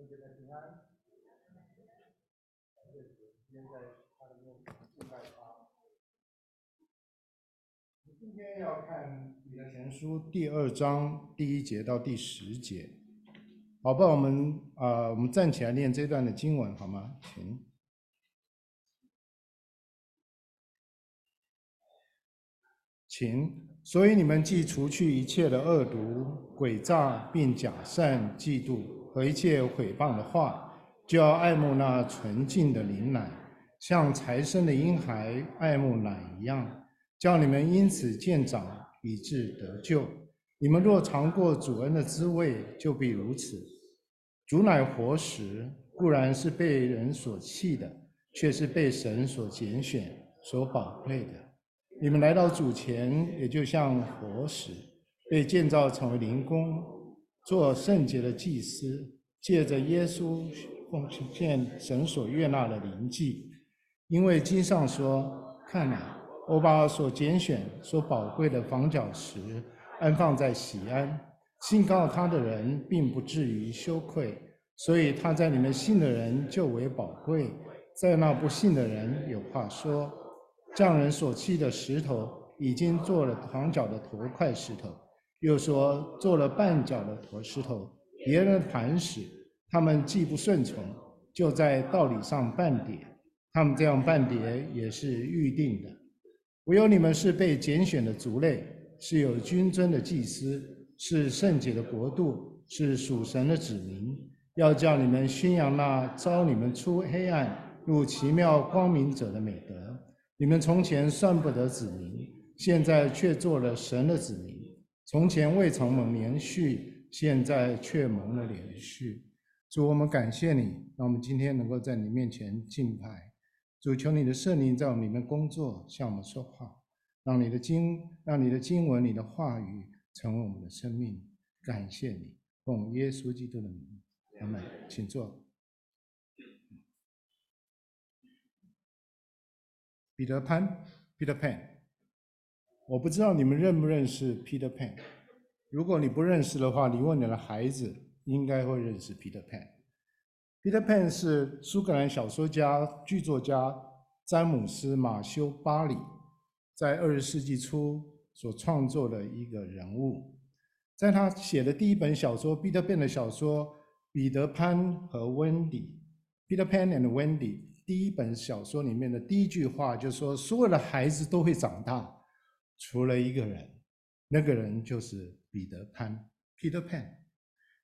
圣洁的平安。感谢，今天在他的面前敬拜他。我们今天要看《彼得前书》第二章第一节到第十节。好吧，我们啊、呃，我们站起来念这段的经文好吗？请，请。所以你们既除去一切的恶毒、诡诈，并假善、嫉妒和一切毁谤的话，就要爱慕那纯净的灵奶，像才生的婴孩爱慕奶一样，叫你们因此渐长，以致得救。你们若尝过主恩的滋味，就必如此。主乃活石，固然是被人所弃的，却是被神所拣选、所宝贵的。你们来到主前，也就像活石，被建造成为灵宫，做圣洁的祭司，借着耶稣奉献神所悦纳的灵祭。因为经上说：“看哪，我把所拣选、所宝贵的房角石安放在喜安，信靠他的人并不至于羞愧。所以他在你们信的人就为宝贵，在那不信的人有话说。”匠人所弃的石头，已经做了房角的头块石头；又说做了绊脚的头石头，别人的磐石。他们既不顺从，就在道理上绊跌。他们这样绊跌，也是预定的。唯有你们是被拣选的族类，是有君尊的祭司，是圣洁的国度，是属神的子民。要叫你们宣扬那招你们出黑暗入奇妙光明者的美德。你们从前算不得子民，现在却做了神的子民；从前未曾蒙连续，现在却蒙了连续。主，我们感谢你，让我们今天能够在你面前敬拜。主，求你的圣灵在我们里面工作，向我们说话，让你的经，让你的经文、你的话语成为我们的生命。感谢你，奉耶稣基督的名，阿门。请坐。彼得潘，Peter Pan，我不知道你们认不认识 Peter Pan。如果你不认识的话，你问你的孩子，应该会认识 Peter Pan。Peter Pan 是苏格兰小说家、剧作家詹姆斯·马修·巴里在二十世纪初所创作的一个人物。在他写的第一本小说《Peter Pan》的小说《彼得潘和温迪》（Peter Pan and Wendy）。第一本小说里面的第一句话就是说，所有的孩子都会长大，除了一个人，那个人就是彼得潘 （Peter Pan）。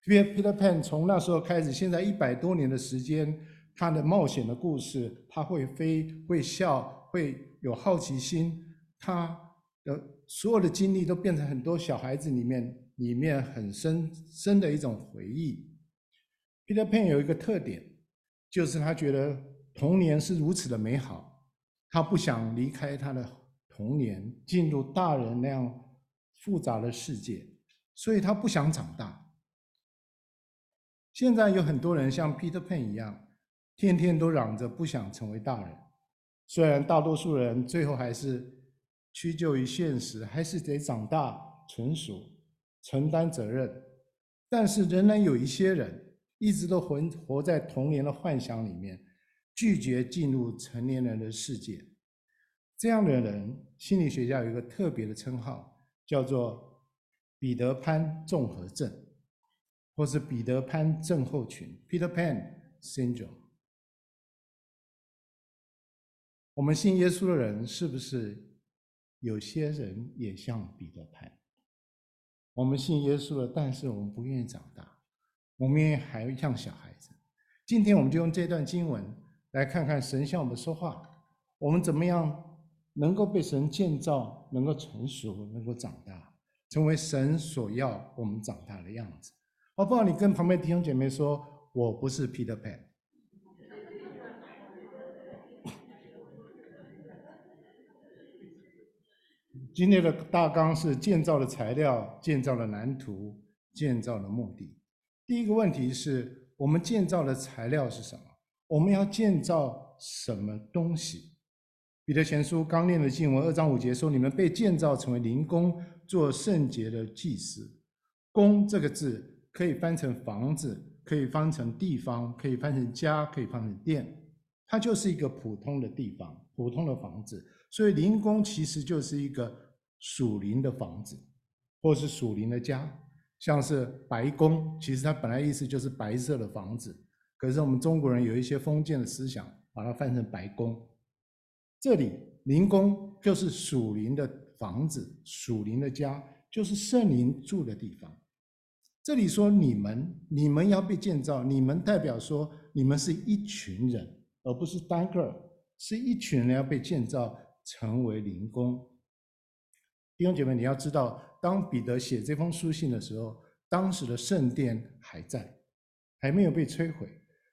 Peter Pan 从那时候开始，现在一百多年的时间，他的冒险的故事，他会飞，会笑，会有好奇心，他的所有的经历都变成很多小孩子里面里面很深深的一种回忆。Peter Pan 有一个特点，就是他觉得。童年是如此的美好，他不想离开他的童年，进入大人那样复杂的世界，所以他不想长大。现在有很多人像 Peter Pan 一样，天天都嚷着不想成为大人，虽然大多数人最后还是屈就于现实，还是得长大成熟，承担责任，但是仍然有一些人一直都活活在童年的幻想里面。拒绝进入成年人的世界，这样的人，心理学家有一个特别的称号，叫做彼得潘综合症，或是彼得潘症候群 （Peter Pan Syndrome）。我们信耶稣的人，是不是有些人也像彼得潘？我们信耶稣了，但是我们不愿意长大，我们也还像小孩子。今天我们就用这段经文。来看看神向我们说话，我们怎么样能够被神建造，能够成熟，能够长大，成为神所要我们长大的样子。好不好？你跟旁边弟兄姐妹说，我不是 Peter Pan。今天的大纲是建造的材料、建造的蓝图、建造的目的。第一个问题是我们建造的材料是什么？我们要建造什么东西？彼得前书刚念的经文二章五节说：“你们被建造成为灵宫，做圣洁的祭司。”宫这个字可以翻成房子，可以翻成地方，可以翻成家，可以翻成店，它就是一个普通的地方，普通的房子。所以灵宫其实就是一个属灵的房子，或是属灵的家，像是白宫，其实它本来意思就是白色的房子，可是我们中国人有一些封建的思想，把它翻成白宫。这里灵宫就是属灵的房子，属灵的家，就是圣灵住的地方。这里说你们，你们要被建造，你们代表说你们是一群人，而不是单个，是一群人要被建造成为灵宫。弟兄姐妹，你要知道，当彼得写这封书信的时候，当时的圣殿还在，还没有被摧毁，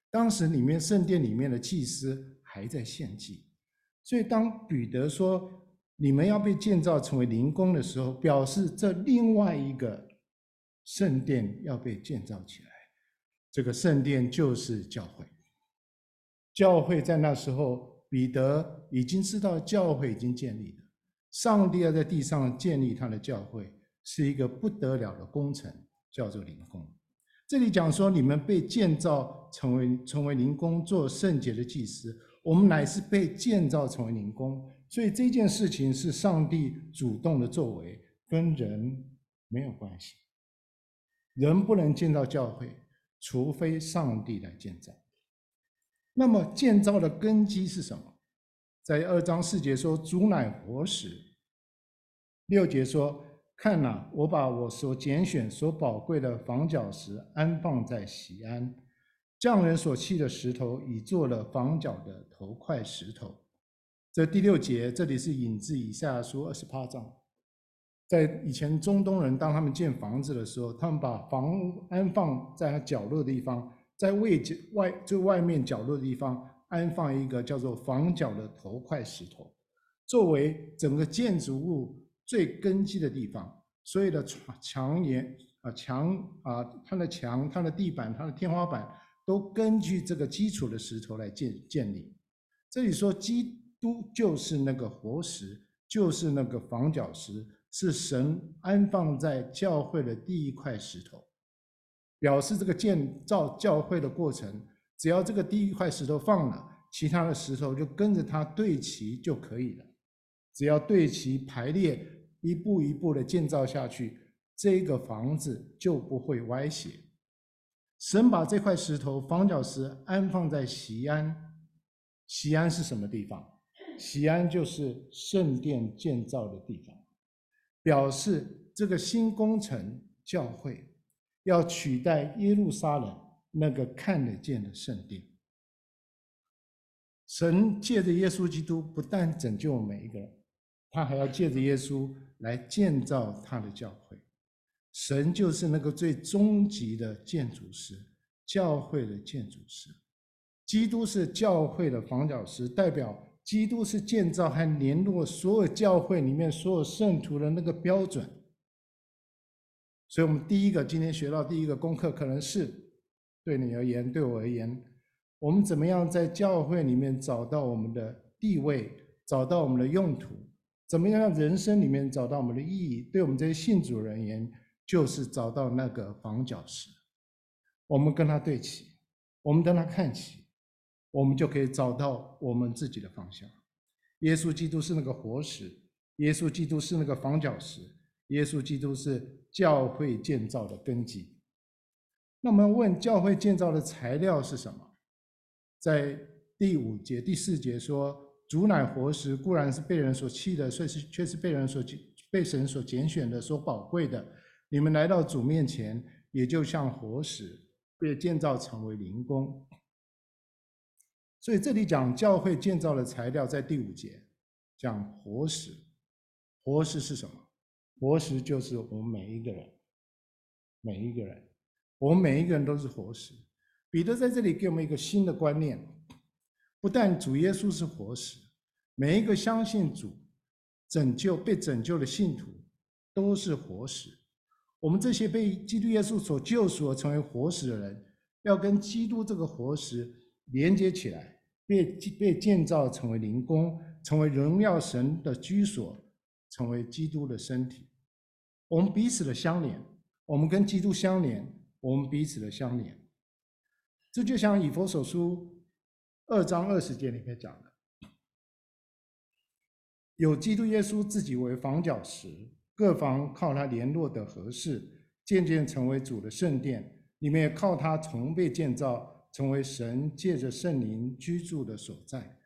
当时里面圣殿里面的祭司还在献祭，所以当彼得说你们要被建造成为灵宫的时候，表示这另外一个。圣殿要被建造起来，这个圣殿就是教会。教会在那时候，彼得已经知道教会已经建立了。上帝要在地上建立他的教会，是一个不得了的工程，叫做灵宫。这里讲说，你们被建造成为成为灵宫，做圣洁的祭司。我们乃是被建造成为灵宫，所以这件事情是上帝主动的作为，跟人没有关系。人不能建造教会，除非上帝来建造。那么建造的根基是什么？在二章四节说：“主乃活石。”六节说：“看哪，我把我所拣选、所宝贵的房角石安放在锡安，匠人所砌的石头，已做了房角的头块石头。”这第六节，这里是引自以下书二十八章。在以前中东人，当他们建房子的时候，他们把房屋安放在角落的地方，在位角外最外面角落的地方安放一个叫做房角的头块石头，作为整个建筑物最根基的地方。所有的墙檐啊墙啊，它的墙、它的地板、它的天花板都根据这个基础的石头来建建立。这里说基督就是那个活石，就是那个房角石。是神安放在教会的第一块石头，表示这个建造教会的过程，只要这个第一块石头放了，其他的石头就跟着它对齐就可以了。只要对齐排列，一步一步的建造下去，这个房子就不会歪斜。神把这块石头房角石安放在西安，西安是什么地方？西安就是圣殿建造的地方。表示这个新工程教会要取代耶路撒冷那个看得见的圣殿。神借着耶稣基督不但拯救每一个人，他还要借着耶稣来建造他的教会。神就是那个最终极的建筑师，教会的建筑师。基督是教会的房角石，代表。基督是建造和联络所有教会里面所有圣徒的那个标准，所以，我们第一个今天学到第一个功课，可能是对你而言，对我而言，我们怎么样在教会里面找到我们的地位，找到我们的用途，怎么样让人生里面找到我们的意义？对我们这些信主人而言，就是找到那个房角石，我们跟他对齐，我们跟他看齐。我们就可以找到我们自己的方向。耶稣基督是那个活石，耶稣基督是那个房角石，耶稣基督是教会建造的根基。那我们问教会建造的材料是什么？在第五节、第四节说：“主乃活石，固然是被人所弃的，却是却是被人所被神所拣选的，所宝贵的。你们来到主面前，也就像活石，被建造成为灵宫。”所以这里讲教会建造的材料，在第五节讲活石。活石是什么？活石就是我们每一个人，每一个人，我们每一个人都是活石。彼得在这里给我们一个新的观念：不但主耶稣是活石，每一个相信主、拯救、被拯救的信徒都是活石。我们这些被基督耶稣所救赎而、成为活石的人，要跟基督这个活石连接起来。被被建造成为灵宫，成为荣耀神的居所，成为基督的身体。我们彼此的相连，我们跟基督相连，我们彼此的相连。这就像以弗所书二章二十节里面讲的，有基督耶稣自己为房角石，各房靠他联络的合适，渐渐成为主的圣殿，里面靠他重被建造，成为神借着圣灵居住的所在。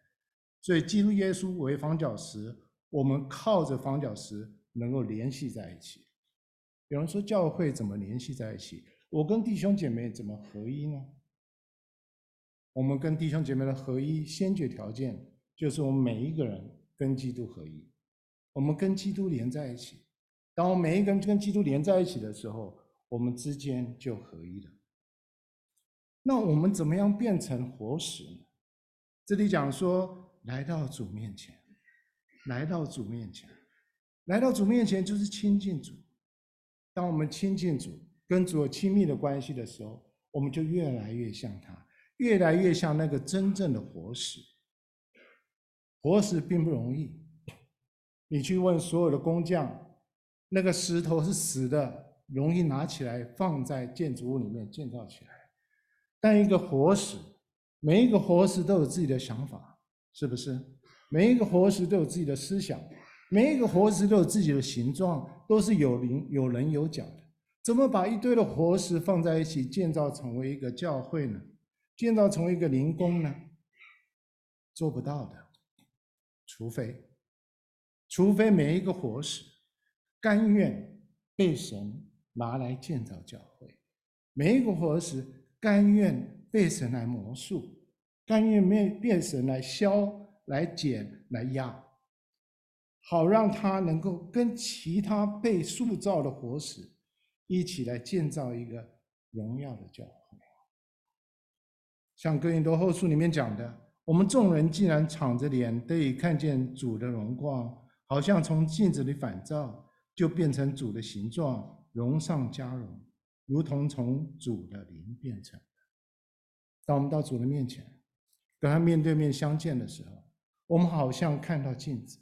所以，基督耶稣为房角石，我们靠着房角石能够联系在一起。有人说，教会怎么联系在一起？我跟弟兄姐妹怎么合一呢？我们跟弟兄姐妹的合一，先决条件就是我们每一个人跟基督合一，我们跟基督连在一起。当我们每一个人跟基督连在一起的时候，我们之间就合一了。那我们怎么样变成活石呢？这里讲说。来到主面前，来到主面前，来到主面前就是亲近主。当我们亲近主，跟主有亲密的关系的时候，我们就越来越像他，越来越像那个真正的活石。活石并不容易，你去问所有的工匠，那个石头是死的，容易拿起来放在建筑物里面建造起来。但一个活石，每一个活石都有自己的想法。是不是每一个活石都有自己的思想，每一个活石都有自己的形状，都是有棱有棱有角的？怎么把一堆的活石放在一起建造成为一个教会呢？建造成为一个灵宫呢？做不到的，除非，除非每一个活石甘愿被神拿来建造教会，每一个活石甘愿被神来魔术。甘愿面变神来削、来剪、来压，好让他能够跟其他被塑造的活石一起来建造一个荣耀的教会。像哥林多后书里面讲的，我们众人既然敞着脸得以看见主的荣光，好像从镜子里反照，就变成主的形状，荣上加荣，如同从主的灵变成的。当我们到主的面前。跟他面对面相见的时候，我们好像看到镜子，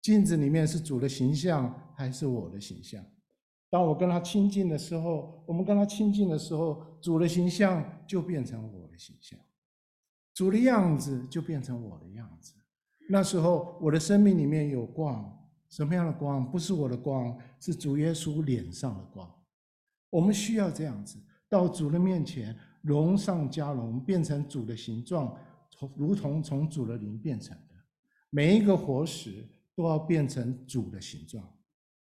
镜子里面是主的形象还是我的形象？当我跟他亲近的时候，我们跟他亲近的时候，主的形象就变成我的形象，主的样子就变成我的样子。那时候我的生命里面有光，什么样的光？不是我的光，是主耶稣脸上的光。我们需要这样子到主的面前，荣上加荣，变成主的形状。从如同从主的灵变成的，每一个活石都要变成主的形状，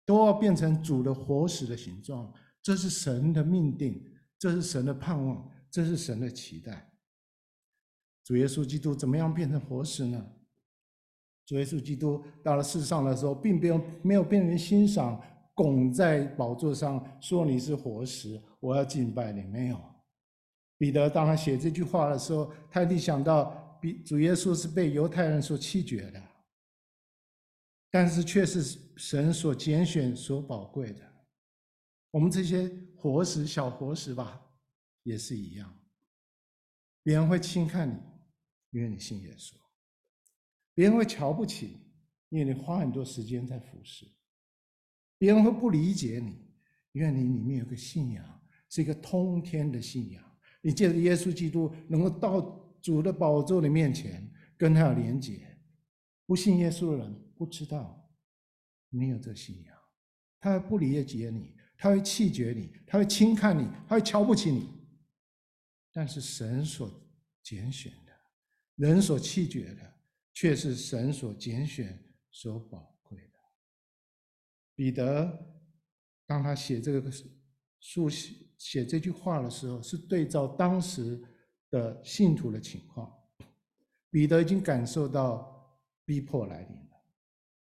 都要变成主的活石的形状。这是神的命定，这是神的盼望，这是神的期待。主耶稣基督怎么样变成活石呢？主耶稣基督到了世上的时候，并没有没有被人欣赏，拱在宝座上说你是活石，我要敬拜你，没有。彼得当他写这句话的时候，他一定想到，比主耶稣是被犹太人所弃绝的，但是却是神所拣选、所宝贵的。我们这些活石、小活石吧，也是一样。别人会轻看你，因为你信耶稣；别人会瞧不起你，因为你花很多时间在服侍；别人会不理解你，因为你里面有个信仰，是一个通天的信仰。你借着耶稣基督能够到主的宝座的面前，跟他有连结。不信耶稣的人不知道你有这信仰，他会不理解你，他会弃绝你，他会轻看你，他会瞧不起你。但是神所拣选的，人所弃绝的，却是神所拣选、所宝贵的。彼得当他写这个书写。写这句话的时候，是对照当时的信徒的情况。彼得已经感受到逼迫来临了。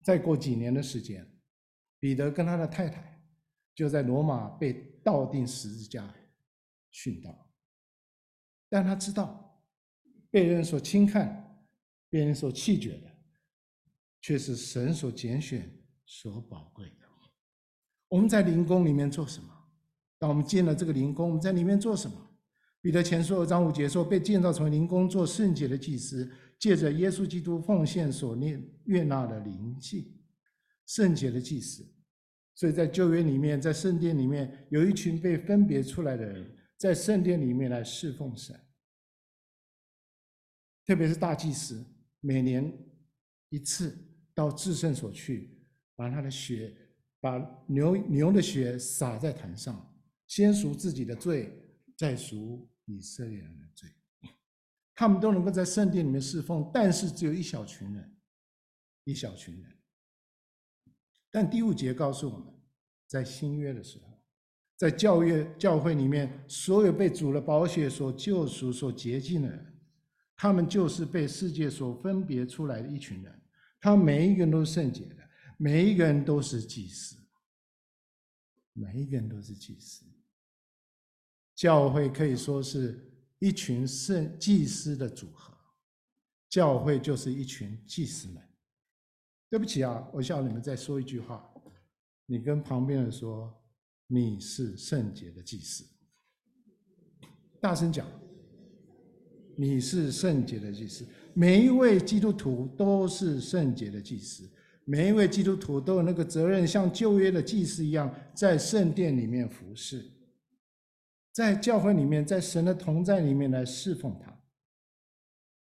再过几年的时间，彼得跟他的太太就在罗马被倒钉十字架殉道。但他知道，被人所轻看、被人所弃绝的，却是神所拣选、所宝贵的。我们在灵宫里面做什么？当我们进了这个灵宫，我们在里面做什么？彼得前书二章五节说，被建造成为灵宫，做圣洁的祭司，借着耶稣基督奉献所念悦纳的灵祭，圣洁的祭司。所以在旧约里面，在圣殿里面有一群被分别出来的人，在圣殿里面来侍奉神。特别是大祭司，每年一次到至圣所去，把他的血，把牛牛的血洒在坛上，先赎自己的罪，再赎以色列人的罪。他们都能够在圣殿里面侍奉，但是只有一小群人，一小群人。但第五节告诉我们，在新约的时候，在教约教会里面，所有被主的宝血所救赎、所洁净的人，他们就是被世界所分别出来的一群人。他每一个人都是圣洁的，每一个人都是祭司，每一个人都是祭司。教会可以说是。一群圣祭司的组合，教会就是一群祭司们。对不起啊，我向你们再说一句话，你跟旁边人说，你是圣洁的祭司，大声讲，你是圣洁的祭司。每一位基督徒都是圣洁的祭司，每一位基督徒都有那个责任，像旧约的祭司一样，在圣殿里面服侍。在教会里面，在神的同在里面来侍奉他。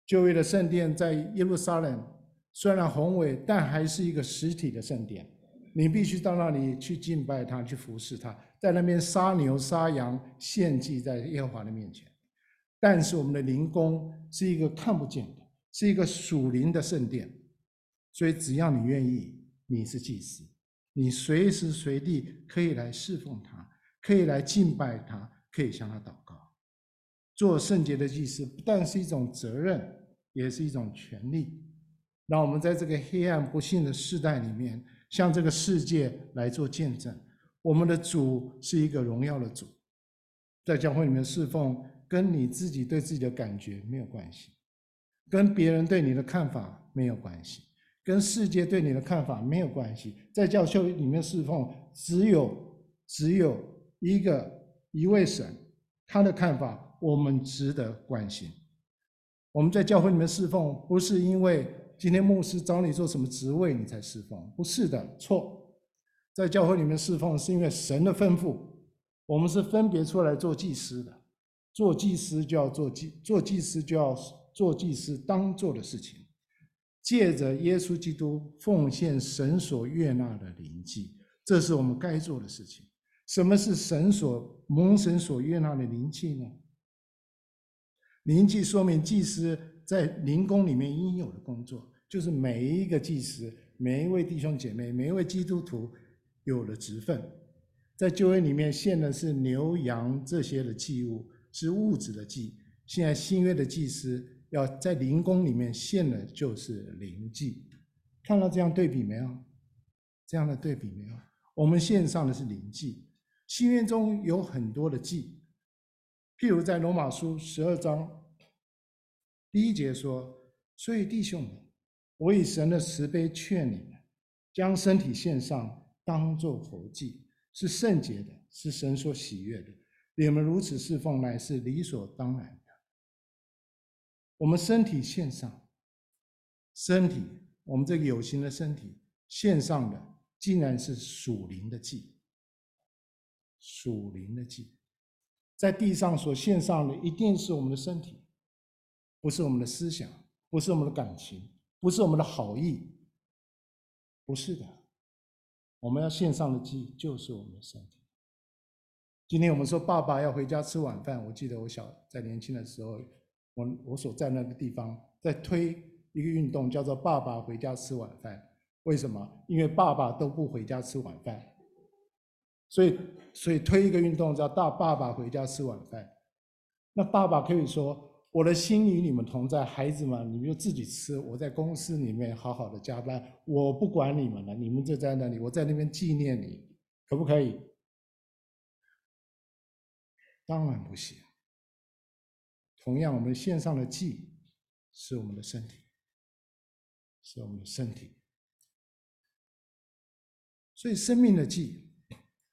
旧约的圣殿在耶路撒冷，虽然宏伟，但还是一个实体的圣殿。你必须到那里去敬拜他，去服侍他，在那边杀牛杀羊献祭在耶和华的面前。但是我们的灵宫是一个看不见的，是一个属灵的圣殿。所以只要你愿意，你是祭司，你随时随地可以来侍奉他，可以来敬拜他。可以向他祷告，做圣洁的祭司不但是一种责任，也是一种权利。让我们在这个黑暗不幸的世代里面，向这个世界来做见证。我们的主是一个荣耀的主，在教会里面侍奉，跟你自己对自己的感觉没有关系，跟别人对你的看法没有关系，跟世界对你的看法没有关系。在教会里面侍奉，只有只有一个。一位神，他的看法我们值得关心。我们在教会里面侍奉，不是因为今天牧师找你做什么职位你才侍奉，不是的，错。在教会里面侍奉是因为神的吩咐，我们是分别出来做祭司的。做祭司就要做祭，做祭司就要做祭司当做的事情，借着耶稣基督奉献神所悦纳的灵祭，这是我们该做的事情。什么是神所蒙神所悦纳的灵祭呢？灵祭说明祭司在灵宫里面应有的工作，就是每一个祭司、每一位弟兄姐妹、每一位基督徒有了职分。在旧约里面献的是牛羊这些的祭物，是物质的祭。现在新约的祭司要在灵宫里面献的就是灵祭。看到这样对比没有？这样的对比没有？我们献上的是灵祭。新约中有很多的祭，譬如在罗马书十二章第一节说：“所以弟兄们，我以神的慈悲劝你们，将身体献上，当作活祭，是圣洁的，是神所喜悦的。你们如此侍奉，乃是理所当然的。我们身体献上，身体，我们这个有形的身体献上的，竟然是属灵的祭。”属灵的祭，在地上所献上的一定是我们的身体，不是我们的思想，不是我们的感情，不是我们的好意，不是的。我们要献上的祭就是我们的身体。今天我们说爸爸要回家吃晚饭，我记得我小在年轻的时候，我我所在那个地方在推一个运动，叫做“爸爸回家吃晚饭”。为什么？因为爸爸都不回家吃晚饭。所以，所以推一个运动叫“大爸爸回家吃晚饭”。那爸爸可以说：“我的心与你们同在，孩子们，你们就自己吃。我在公司里面好好的加班，我不管你们了。你们就在那里，我在那边纪念你，可不可以？”当然不行。同样，我们献上的祭是我们的身体，是我们的身体。所以，生命的祭。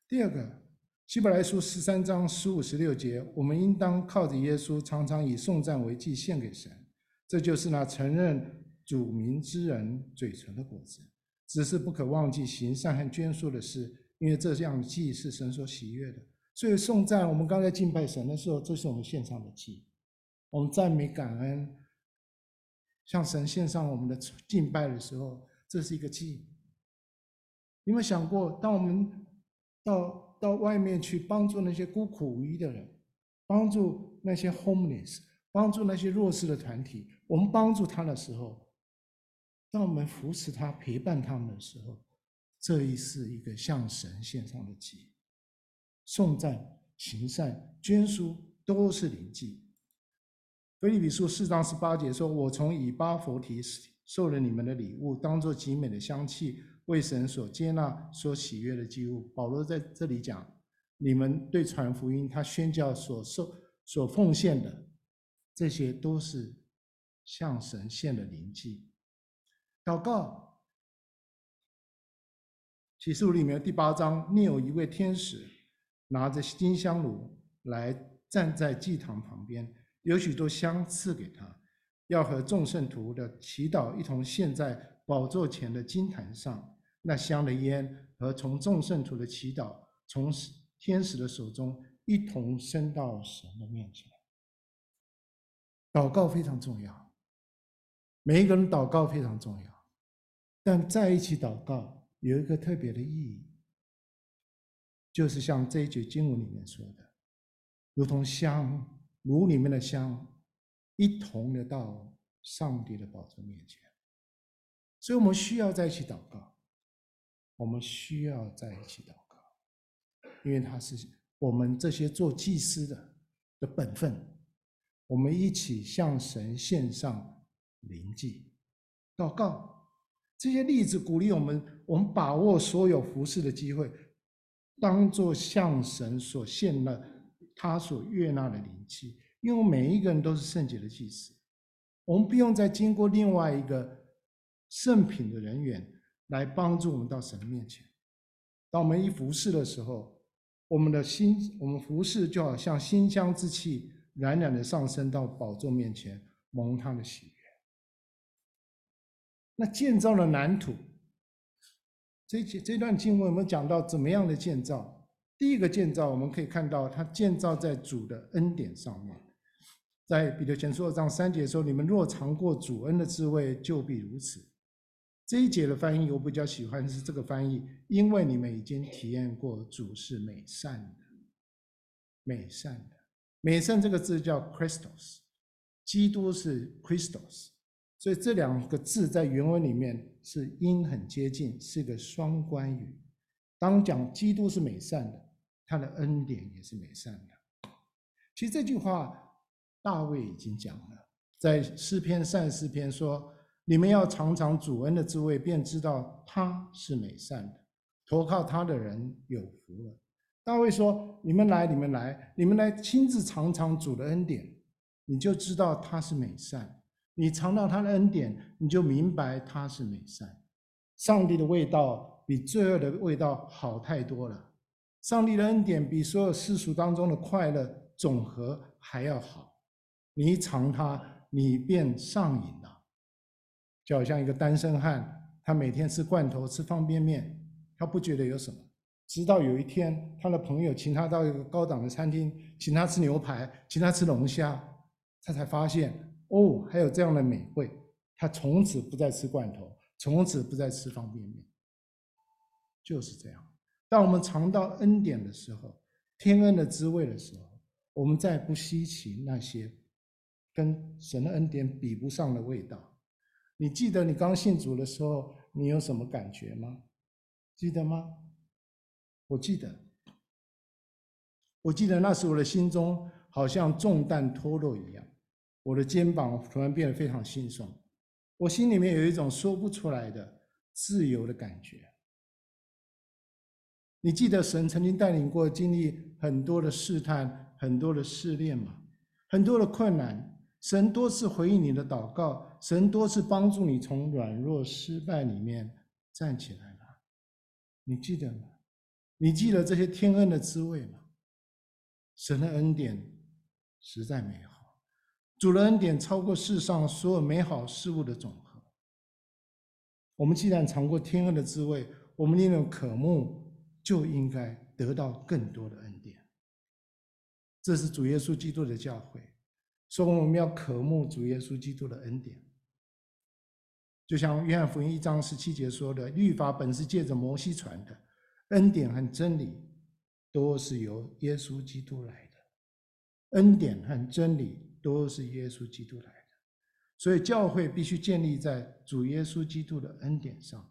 第二个，希伯来书十三章十五十六节，我们应当靠着耶稣，常常以颂赞为祭献给神，这就是那承认主名之人嘴唇的果子。只是不可忘记行善和捐输的事，因为这样的祭是神所喜悦的。所以颂赞，我们刚才敬拜神的时候，这是我们献上的祭，我们赞美感恩，向神献上我们的敬拜的时候，这是一个祭。有没有想过，当我们到到外面去帮助那些孤苦无依的人，帮助那些 homeless，帮助那些弱势的团体，我们帮助他的时候，当我们扶持他、陪伴他们的时候，这一是一个向神献上的祭。颂赞、行善、捐书都是灵祭。腓立比书四章十八节说：“我从以巴弗提受了你们的礼物，当作极美的香气，为神所接纳、所喜悦的祭物。”保罗在这里讲，你们对传福音、他宣教所受、所奉献的，这些都是向神献的灵祭。祷告，启示录里面第八章，另有一位天使拿着金香炉来站在祭坛旁边。有许多香赐给他，要和众圣徒的祈祷一同献在宝座前的金坛上。那香的烟和从众圣徒的祈祷，从天使的手中一同升到神的面前。祷告非常重要，每一个人祷告非常重要，但在一起祷告有一个特别的意义，就是像这一节经文里面说的，如同香。炉里面的香，一同的到上帝的宝座面前，所以我们需要在一起祷告，我们需要在一起祷告，因为他是我们这些做祭司的的本分，我们一起向神献上灵祭，祷告，这些例子鼓励我们，我们把握所有服侍的机会，当做向神所献了。他所悦纳的灵祭，因为每一个人都是圣洁的祭司，我们不用再经过另外一个圣品的人员来帮助我们到神的面前。当我们一服侍的时候，我们的心，我们服侍就好像馨香之气，冉冉的上升到宝座面前，蒙他的喜悦。那建造了蓝图，这这段经文我们讲到怎么样的建造？第一个建造，我们可以看到，它建造在主的恩典上面。在彼得前书二章三节说：“你们若尝过主恩的滋味，就必如此。”这一节的翻译我比较喜欢是这个翻译，因为你们已经体验过主是美善的，美善的，美善这个字叫 Christos，基督是 Christos，所以这两个字在原文里面是音很接近，是个双关语。当讲基督是美善的。他的恩典也是美善的。其实这句话，大卫已经讲了，在诗篇三十篇说：“你们要尝尝主恩的滋味，便知道他是美善的。投靠他的人有福了。”大卫说：“你们来，你们来，你们来亲自尝尝主的恩典，你就知道他是美善。你尝到他的恩典，你就明白他是美善。上帝的味道比罪恶的味道好太多了。”上帝的恩典比所有世俗当中的快乐总和还要好，你一尝它，你便上瘾了。就好像一个单身汉，他每天吃罐头、吃方便面，他不觉得有什么。直到有一天，他的朋友请他到一个高档的餐厅，请他吃牛排，请他吃龙虾，他才发现哦，还有这样的美味。他从此不再吃罐头，从此不再吃方便面，就是这样。当我们尝到恩典的时候，天恩的滋味的时候，我们再不稀奇那些跟神的恩典比不上的味道。你记得你刚信主的时候，你有什么感觉吗？记得吗？我记得，我记得那时我的心中好像重担脱落一样，我的肩膀突然变得非常轻松，我心里面有一种说不出来的自由的感觉。你记得神曾经带领过经历很多的试探、很多的试炼吗？很多的困难，神多次回应你的祷告，神多次帮助你从软弱、失败里面站起来了。你记得吗？你记得这些天恩的滋味吗？神的恩典实在美好，主的恩典超过世上所有美好事物的总和。我们既然尝过天恩的滋味，我们宁愿渴慕。就应该得到更多的恩典。这是主耶稣基督的教诲，说我们要渴慕主耶稣基督的恩典。就像约翰福音一章十七节说的：“律法本是借着摩西传的，恩典和真理都是由耶稣基督来的。恩典和真理都是耶稣基督来的。所以教会必须建立在主耶稣基督的恩典上，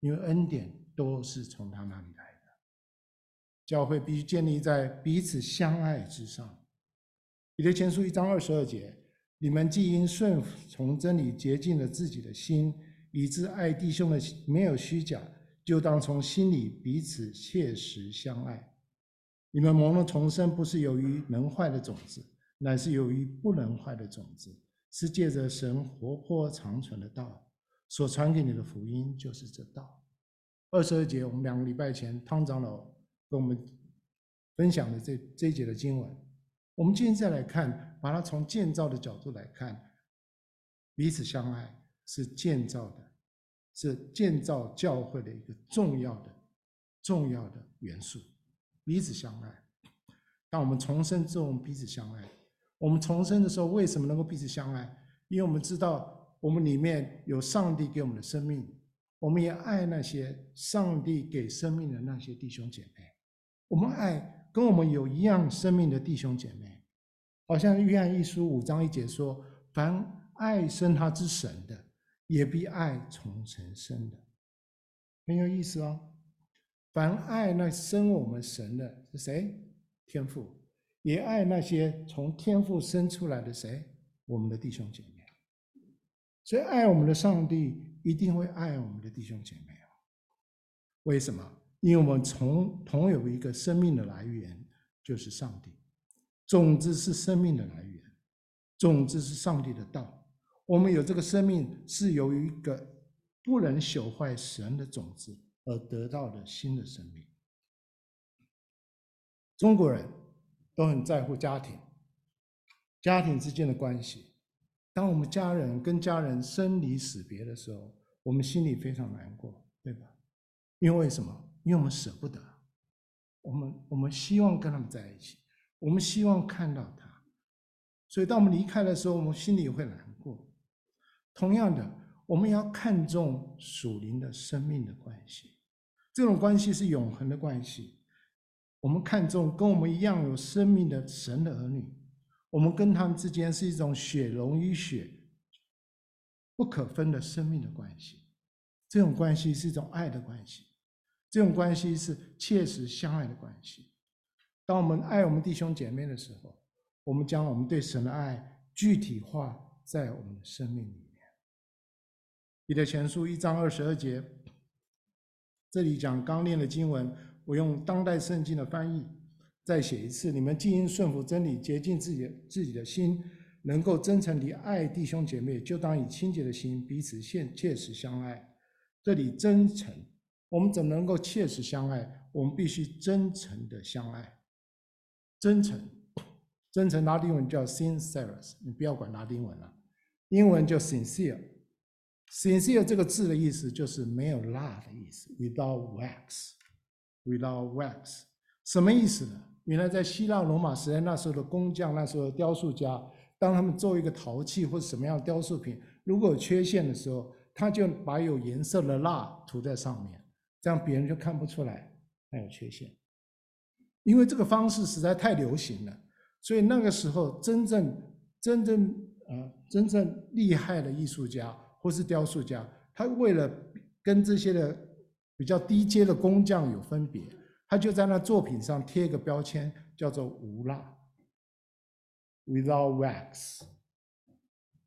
因为恩典都是从他那里来的。教会必须建立在彼此相爱之上。”彼得前书一章二十二节。你们既因顺从真理洁净了自己的心，以致爱弟兄的没有虚假，就当从心里彼此切实相爱。你们蒙了重生，不是由于能坏的种子，乃是由于不能坏的种子，是借着神活泼长存的道所传给你的福音，就是这道。二十二节，我们两个礼拜前汤长老跟我们分享的这这一节的经文，我们今天再来看。把它从建造的角度来看，彼此相爱是建造的，是建造教会的一个重要的、重要的元素。彼此相爱，当我们重生之后，彼此相爱。我们重生的时候，为什么能够彼此相爱？因为我们知道，我们里面有上帝给我们的生命，我们也爱那些上帝给生命的那些弟兄姐妹。我们爱跟我们有一样生命的弟兄姐妹。好像约翰一书五章一节说：“凡爱生他之神的，也必爱从神生的。”很有意思哦。凡爱那生我们神的是谁？天父，也爱那些从天父生出来的谁？我们的弟兄姐妹。所以，爱我们的上帝一定会爱我们的弟兄姐妹啊。为什么？因为我们从同有一个生命的来源，就是上帝。种子是生命的来源，种子是上帝的道。我们有这个生命，是由于一个不能朽坏神的种子而得到的新的生命。中国人都很在乎家庭，家庭之间的关系。当我们家人跟家人生离死别的时候，我们心里非常难过，对吧？因为什么？因为我们舍不得，我们我们希望跟他们在一起。我们希望看到他，所以当我们离开的时候，我们心里也会难过。同样的，我们要看重属灵的生命的关系，这种关系是永恒的关系。我们看重跟我们一样有生命的神的儿女，我们跟他们之间是一种血融于血、不可分的生命的关系。这种关系是一种爱的关系，这种关系是切实相爱的关系。当我们爱我们弟兄姐妹的时候，我们将我们对神的爱具体化在我们的生命里面。彼得前书一章二十二节，这里讲刚念的经文，我用当代圣经的翻译再写一次：你们既因顺服真理，洁净自己自己的心，能够真诚地爱弟兄姐妹，就当以清洁的心彼此现切实相爱。这里真诚，我们怎么能够切实相爱？我们必须真诚的相爱。真诚，真诚拉丁文叫 sincerus，你不要管拉丁文了，英文叫 sincere。sincere 这个字的意思就是没有蜡的意思，without wax wax，without wax，什么意思呢？原来在希腊罗马时代那时候的工匠，那时候的雕塑家，当他们做一个陶器或者什么样的雕塑品，如果有缺陷的时候，他就把有颜色的蜡涂在上面，这样别人就看不出来它有缺陷。因为这个方式实在太流行了，所以那个时候真正真正呃真正厉害的艺术家或是雕塑家，他为了跟这些的比较低阶的工匠有分别，他就在那作品上贴一个标签，叫做无蜡 （without wax），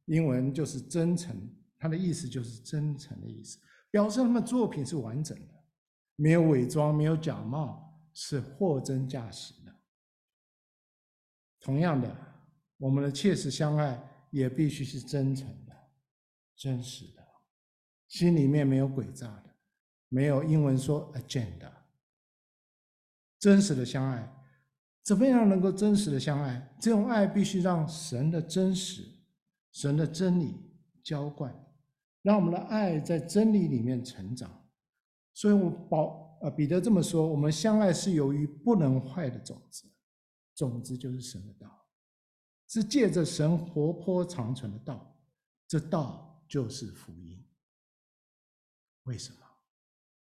英文就是真诚，它的意思就是真诚的意思，表示他们作品是完整的，没有伪装，没有假冒。是货真价实的。同样的，我们的切实相爱也必须是真诚的、真实的，心里面没有诡诈的，没有英文说 agenda。真实的相爱，怎么样能够真实的相爱？这种爱必须让神的真实、神的真理浇灌，让我们的爱在真理里面成长。所以我保。啊，彼得这么说：我们相爱是由于不能坏的种子，种子就是神的道，是借着神活泼长存的道，这道就是福音。为什么？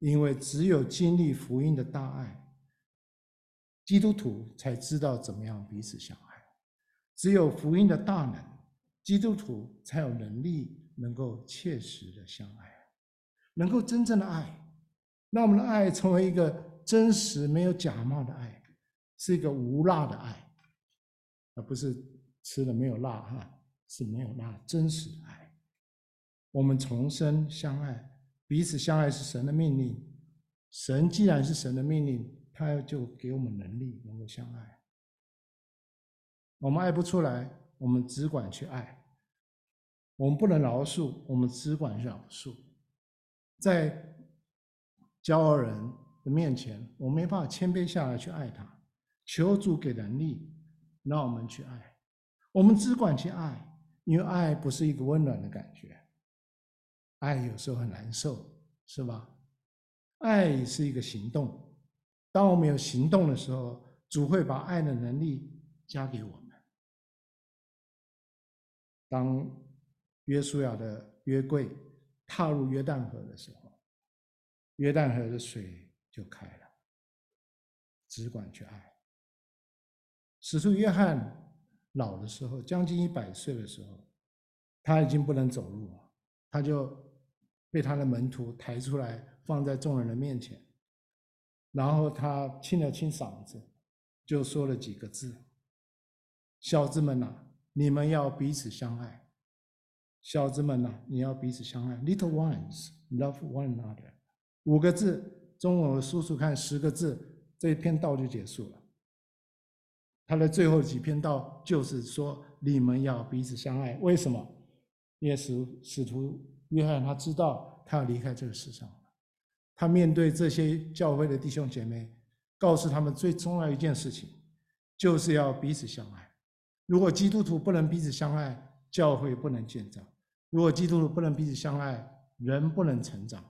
因为只有经历福音的大爱，基督徒才知道怎么样彼此相爱。只有福音的大能，基督徒才有能力能够切实的相爱，能够真正的爱。让我们的爱成为一个真实、没有假冒的爱，是一个无辣的爱，而不是吃了没有辣哈，是没有辣，真实的爱。我们重生相爱，彼此相爱是神的命令。神既然是神的命令，他就给我们能力能够相爱。我们爱不出来，我们只管去爱。我们不能饶恕，我们只管饶恕。在骄傲人的面前，我们没办法谦卑下来去爱他。求主给能力，让我们去爱。我们只管去爱，因为爱不是一个温暖的感觉，爱有时候很难受，是吧？爱是一个行动。当我们有行动的时候，主会把爱的能力加给我们。当约书亚的约柜踏入约旦河的时候，约旦河的水就开了，只管去爱。使徒约翰老的时候，将近一百岁的时候，他已经不能走路了，他就被他的门徒抬出来，放在众人的面前，然后他清了清嗓子，就说了几个字：“小子们呐，你们要彼此相爱。小子们呐，你要彼此相爱。Little ones, love one another。”五个字，中文数数看，十个字，这一篇道就结束了。他的最后几篇道就是说，你们要彼此相爱。为什么？耶稣使徒约翰他知道他要离开这个世上了，他面对这些教会的弟兄姐妹，告诉他们最重要一件事情，就是要彼此相爱。如果基督徒不能彼此相爱，教会不能建造；如果基督徒不能彼此相爱，人不能成长。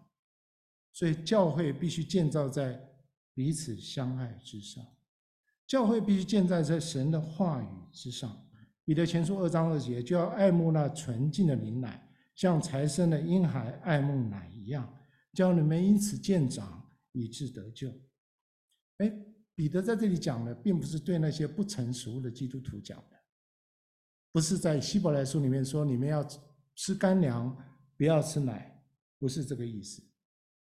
所以教会必须建造在彼此相爱之上，教会必须建造在神的话语之上。彼得前书二章二节，就要爱慕那纯净的灵奶，像才生的婴孩爱慕奶一样，叫你们因此渐长，以致得救。哎，彼得在这里讲的，并不是对那些不成熟的基督徒讲的，不是在希伯来书里面说你们要吃干粮，不要吃奶，不是这个意思。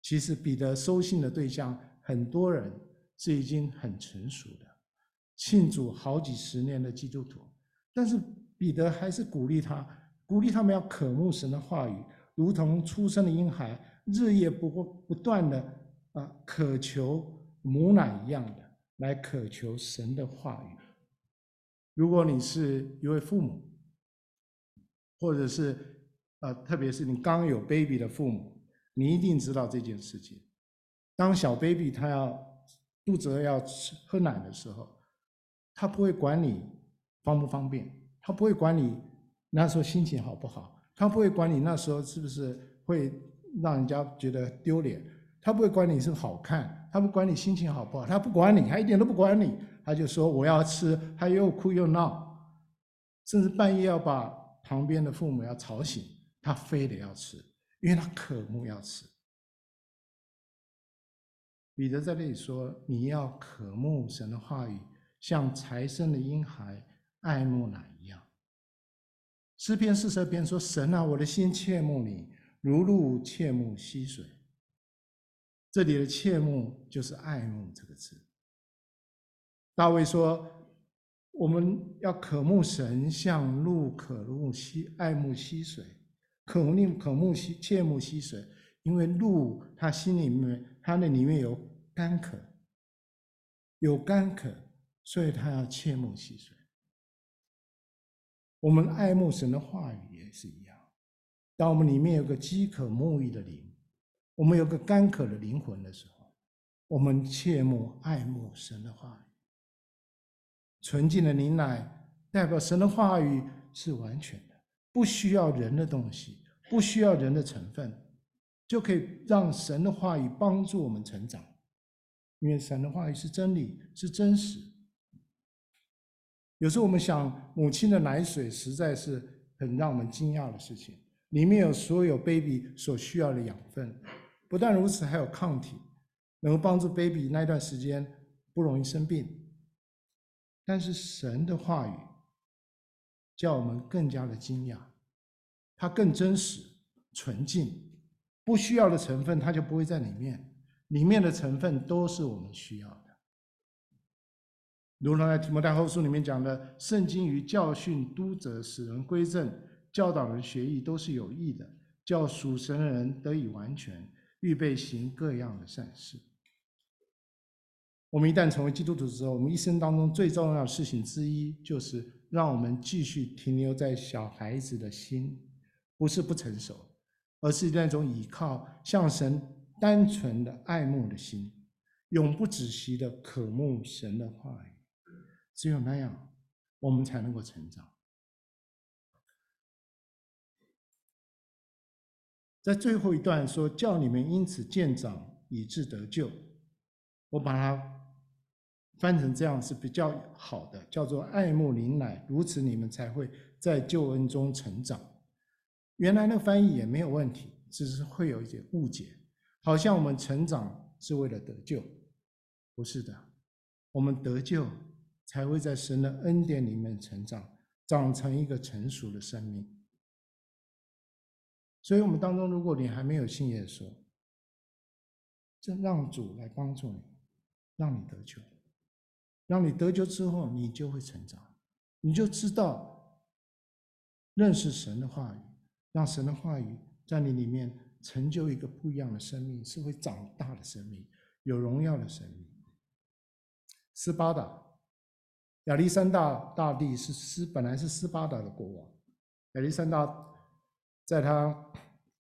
其实彼得收信的对象很多人是已经很成熟的，信主好几十年的基督徒，但是彼得还是鼓励他，鼓励他们要渴慕神的话语，如同出生的婴孩日夜不不断的啊渴求母奶一样的来渴求神的话语。如果你是一位父母，或者是呃特别是你刚有 baby 的父母。你一定知道这件事情。当小 baby 他要肚子要吃喝奶的时候，他不会管你方不方便，他不会管你那时候心情好不好，他不会管你那时候是不是会让人家觉得丢脸，他不会管你是好看，他不管你心情好不好，他不管你，他一点都不管你，他就说我要吃，他又哭又闹，甚至半夜要把旁边的父母要吵醒，他非得要吃。因为他渴慕要吃，彼得在这里说：“你要渴慕神的话语，像才生的婴孩爱慕奶一样。”诗篇四十二篇说：“神啊，我的心切慕你，如鹿切慕溪水。”这里的“切慕”就是“爱慕”这个字。大卫说：“我们要渴慕神，像鹿渴慕溪，爱慕溪水。”渴慕渴慕溪，切慕溪水，因为鹿它心里面，它那里面有干渴，有干渴，所以它要切慕溪水。我们爱慕神的话语也是一样，当我们里面有个饥渴沐浴的灵，我们有个干渴的灵魂的时候，我们切莫爱慕神的话语。纯净的灵奶代表神的话语是完全的，不需要人的东西。不需要人的成分，就可以让神的话语帮助我们成长，因为神的话语是真理，是真实。有时候我们想，母亲的奶水实在是很让我们惊讶的事情，里面有所有 baby 所需要的养分，不但如此，还有抗体，能够帮助 baby 那段时间不容易生病。但是神的话语叫我们更加的惊讶，它更真实、纯净，不需要的成分它就不会在里面，里面的成分都是我们需要的。如同在提摩太后书里面讲的，圣经于教训、督责、使人归正、教导人学义，都是有益的，叫属神的人得以完全，预备行各样的善事。我们一旦成为基督徒之后，我们一生当中最重要的事情之一，就是让我们继续停留在小孩子的心，不是不成熟，而是那种倚靠向神单纯的爱慕的心，永不止息的渴慕神的话语。只有那样，我们才能够成长。在最后一段说：“叫你们因此见长，以致得救。”我把它。翻成这样是比较好的，叫做爱慕灵奶，如此你们才会在救恩中成长。原来那个翻译也没有问题，只是会有一点误解，好像我们成长是为了得救，不是的，我们得救才会在神的恩典里面成长，长成一个成熟的生命。所以，我们当中，如果你还没有信耶稣，就让主来帮助你，让你得救。让你得救之后，你就会成长，你就知道认识神的话语，让神的话语在你里面成就一个不一样的生命，是会长大的生命，有荣耀的生命。斯巴达，亚历山大大帝是斯，本来是斯巴达的国王。亚历山大在他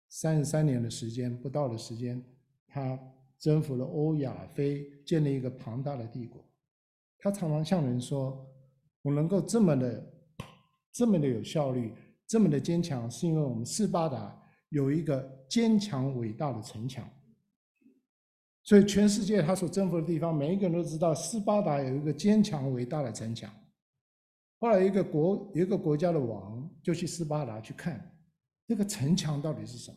三十三年的时间不到的时间，他征服了欧亚非，建立一个庞大的帝国。他常常向人说：“我能够这么的、这么的有效率，这么的坚强，是因为我们斯巴达有一个坚强伟大的城墙。所以全世界他所征服的地方，每一个人都知道斯巴达有一个坚强伟大的城墙。后来一个国一个国家的王就去斯巴达去看这个城墙到底是什么，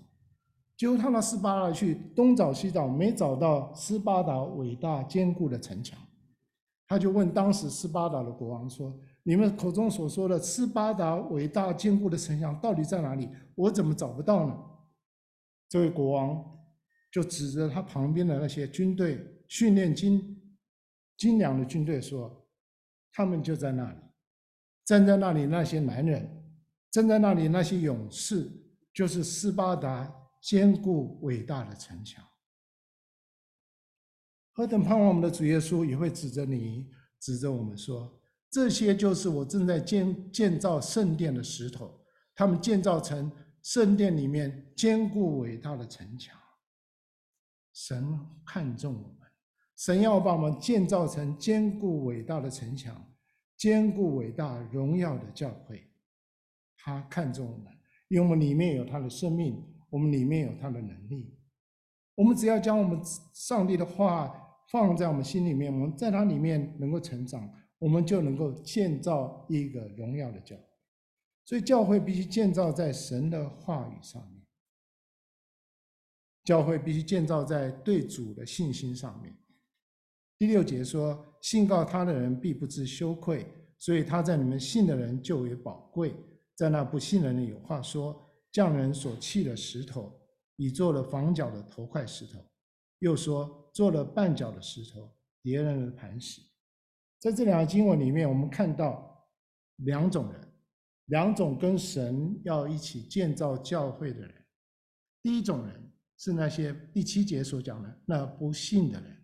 结果他到斯巴达去东找西找，没找到斯巴达伟大坚固的城墙。”他就问当时斯巴达的国王说：“你们口中所说的斯巴达伟大坚固的城墙到底在哪里？我怎么找不到呢？”这位国王就指着他旁边的那些军队训练精精良的军队说：“他们就在那里，站在那里那些男人，站在那里那些勇士，就是斯巴达坚固伟大的城墙。”何等盼望我们的主耶稣也会指着你，指着我们说：“这些就是我正在建建造圣殿的石头，他们建造成圣殿里面坚固伟大的城墙。神看重我们，神要把我们建造成坚固伟大的城墙，坚固伟大荣耀的教会。他看重我们，因为我们里面有他的生命，我们里面有他的能力。我们只要将我们上帝的话。”放在我们心里面，我们在它里面能够成长，我们就能够建造一个荣耀的教会。所以，教会必须建造在神的话语上面，教会必须建造在对主的信心上面。第六节说：“信告他的人必不知羞愧，所以他在你们信的人就为宝贵。在那不信的人有话说：匠人所弃的石头，已做了房角的头块石头。”又说，做了绊脚的石头，敌人的磐石。在这两个经文里面，我们看到两种人，两种跟神要一起建造教会的人。第一种人是那些第七节所讲的那不信的人。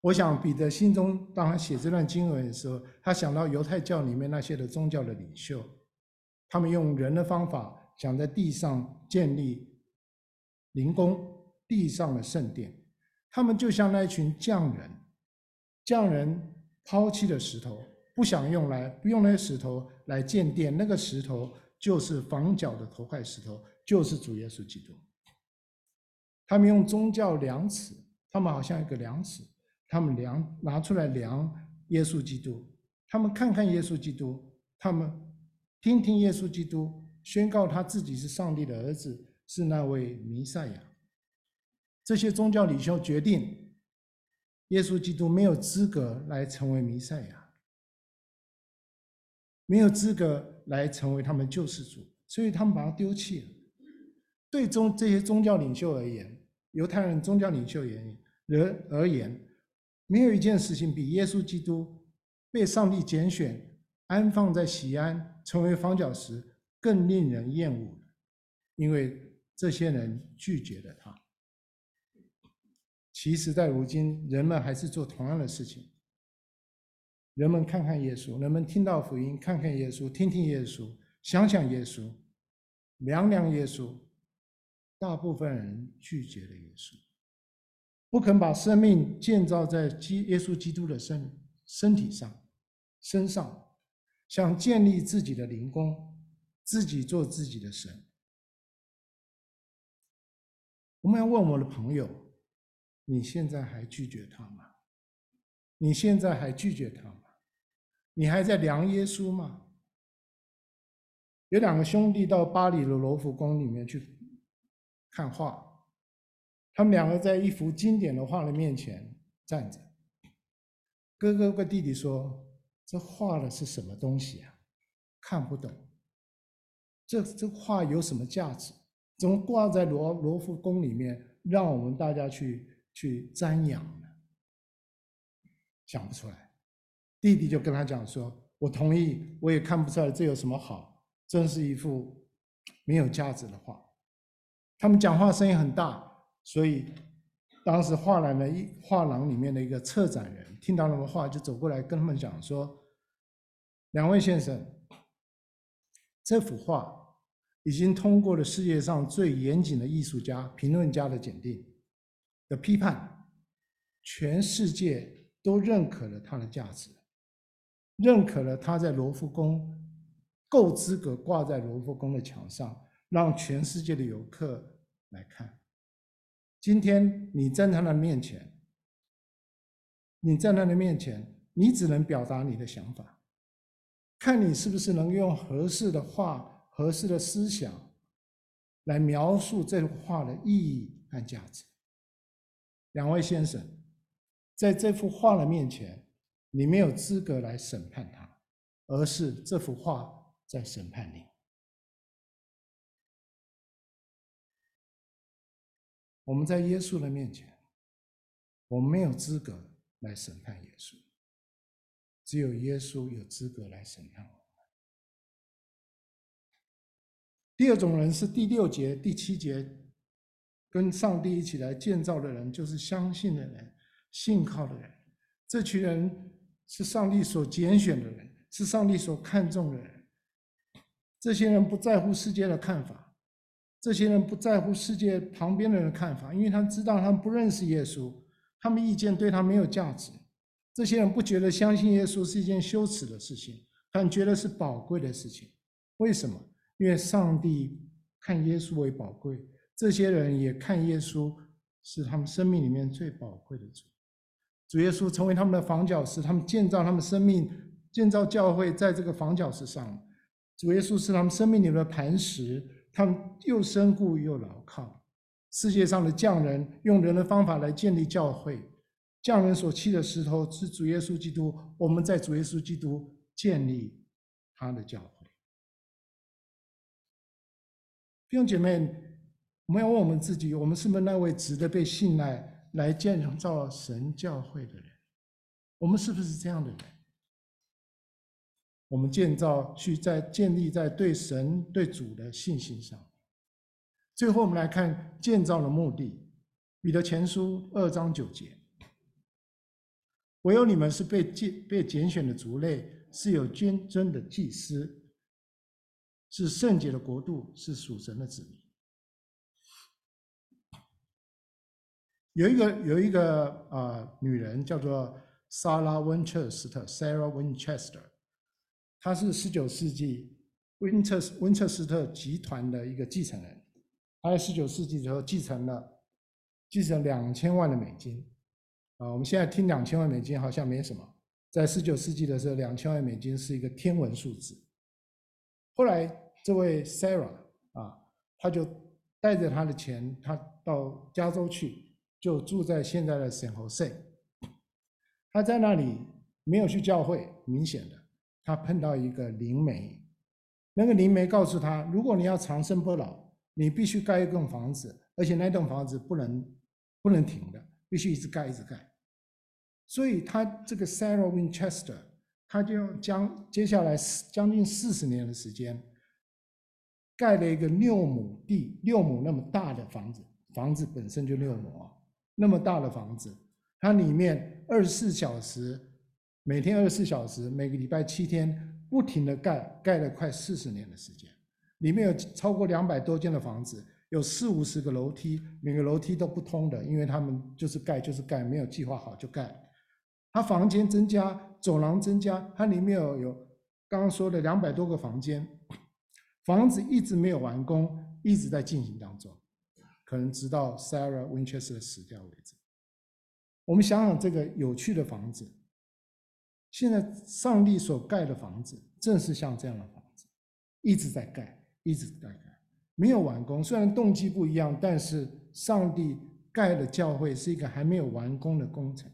我想彼得心中当他写这段经文的时候，他想到犹太教里面那些的宗教的领袖，他们用人的方法想在地上建立灵宫。地上的圣殿，他们就像那一群匠人，匠人抛弃的石头，不想用来，不用那些石头来建殿，那个石头就是房角的头块石头，就是主耶稣基督。他们用宗教量尺，他们好像一个量尺，他们量拿出来量耶稣基督，他们看看耶稣基督，他们听听耶稣基督宣告他自己是上帝的儿子，是那位弥赛亚。这些宗教领袖决定，耶稣基督没有资格来成为弥赛亚，没有资格来成为他们救世主，所以他们把他丢弃了。对宗这些宗教领袖而言，犹太人宗教领袖而言，人而言，没有一件事情比耶稣基督被上帝拣选、安放在西安，成为房角石更令人厌恶，因为这些人拒绝了他。其实，在如今，人们还是做同样的事情。人们看看耶稣，人们听到福音，看看耶稣，听听耶稣，想想耶稣，量量耶稣。大部分人拒绝了耶稣，不肯把生命建造在基耶稣基督的身身体上、身上，想建立自己的灵宫，自己做自己的神。我们要问我的朋友：你现在还拒绝他吗？你现在还拒绝他吗？你还在量耶稣吗？有两个兄弟到巴黎的罗浮宫里面去。看画，他们两个在一幅经典的画的面前站着。哥哥跟弟弟说：“这画的是什么东西啊？看不懂。这这画有什么价值？怎么挂在罗罗浮宫里面，让我们大家去去瞻仰呢？想不出来。”弟弟就跟他讲说：“我同意，我也看不出来这有什么好，真是一幅没有价值的画。”他们讲话声音很大，所以当时画廊的一画廊里面的一个策展人听到他们话，就走过来跟他们讲说：“两位先生，这幅画已经通过了世界上最严谨的艺术家、评论家的检定的批判，全世界都认可了它的价值，认可了它在罗浮宫够资格挂在罗浮宫的墙上。”让全世界的游客来看。今天你站在他的面前，你站在他的面前，你只能表达你的想法，看你是不是能用合适的话、合适的思想来描述这幅画的意义和价值。两位先生，在这幅画的面前，你没有资格来审判他，而是这幅画在审判你。我们在耶稣的面前，我们没有资格来审判耶稣，只有耶稣有资格来审判我们。第二种人是第六节、第七节，跟上帝一起来建造的人，就是相信的人、信靠的人。这群人是上帝所拣选的人，是上帝所看重的人。这些人不在乎世界的看法。这些人不在乎世界旁边的人看法，因为他们知道他们不认识耶稣，他们意见对他没有价值。这些人不觉得相信耶稣是一件羞耻的事情，但觉得是宝贵的事情。为什么？因为上帝看耶稣为宝贵，这些人也看耶稣是他们生命里面最宝贵的主。主耶稣成为他们的房角石，他们建造他们生命，建造教会在这个房角石上。主耶稣是他们生命里面的磐石。他们又深固又牢靠。世界上的匠人用人的方法来建立教会，匠人所砌的石头是主耶稣基督。我们在主耶稣基督建立他的教会。弟兄姐妹，我们要问我们自己：我们是不是那位值得被信赖来建造神教会的人？我们是不是这样的人？我们建造去在建立在对神对主的信心上。最后，我们来看建造的目的。彼得前书二章九节：唯有你们是被拣被拣选的族类，是有君尊的祭司，是圣洁的国度，是属神的子民。有一个有一个啊、女人叫做莎拉温彻斯特 （Sarah Winchester）。他是十九世纪温彻斯温彻斯特集团的一个继承人，他在十九世纪的时候继承了继承两千万的美金，啊，我们现在听两千万美金好像没什么，在十九世纪的时候，两千万美金是一个天文数字。后来这位 Sarah 啊，他就带着他的钱，他到加州去，就住在现在的圣荷西。他在那里没有去教会，明显的，他碰到一个灵媒，那个灵媒告诉他，如果你要长生不老，你必须盖一栋房子，而且那栋房子不能不能停的，必须一直盖一直盖。所以他这个 Sarah Winchester，他就将接下来将近四十年的时间，盖了一个六亩地、六亩那么大的房子，房子本身就六亩啊，那么大的房子。它里面二十四小时，每天二十四小时，每个礼拜七天，不停的盖，盖了快四十年的时间。里面有超过两百多间的房子，有四五十个楼梯，每个楼梯都不通的，因为他们就是盖就是盖，没有计划好就盖。它房间增加，走廊增加，它里面有有刚刚说的两百多个房间，房子一直没有完工，一直在进行当中，可能直到 Sarah Winchester 死掉为止。我们想想这个有趣的房子，现在上帝所盖的房子，正是像这样的房子，一直在盖，一直在盖，没有完工。虽然动机不一样，但是上帝盖的教会是一个还没有完工的工程。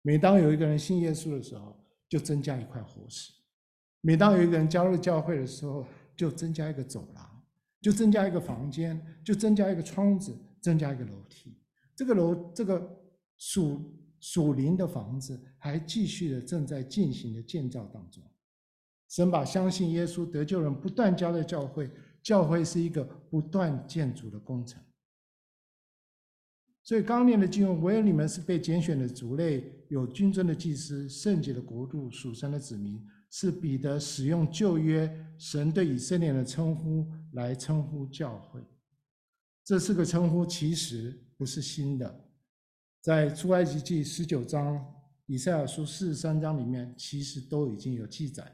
每当有一个人信耶稣的时候，就增加一块活石；每当有一个人加入教会的时候，就增加一个走廊，就增加一个房间，就增加一个窗子，增加一个楼梯。这个楼，这个。属属灵的房子还继续的正在进行的建造当中，神把相信耶稣得救人不断交在教会，教会是一个不断建筑的工程。所以刚念的经文，唯有你们是被拣选的族类，有君尊的祭司，圣洁的国度，属神的子民，是彼得使用旧约神对以色列的称呼来称呼教会。这四个称呼其实不是新的。在出埃及记十九章、以赛亚书四十三章里面，其实都已经有记载。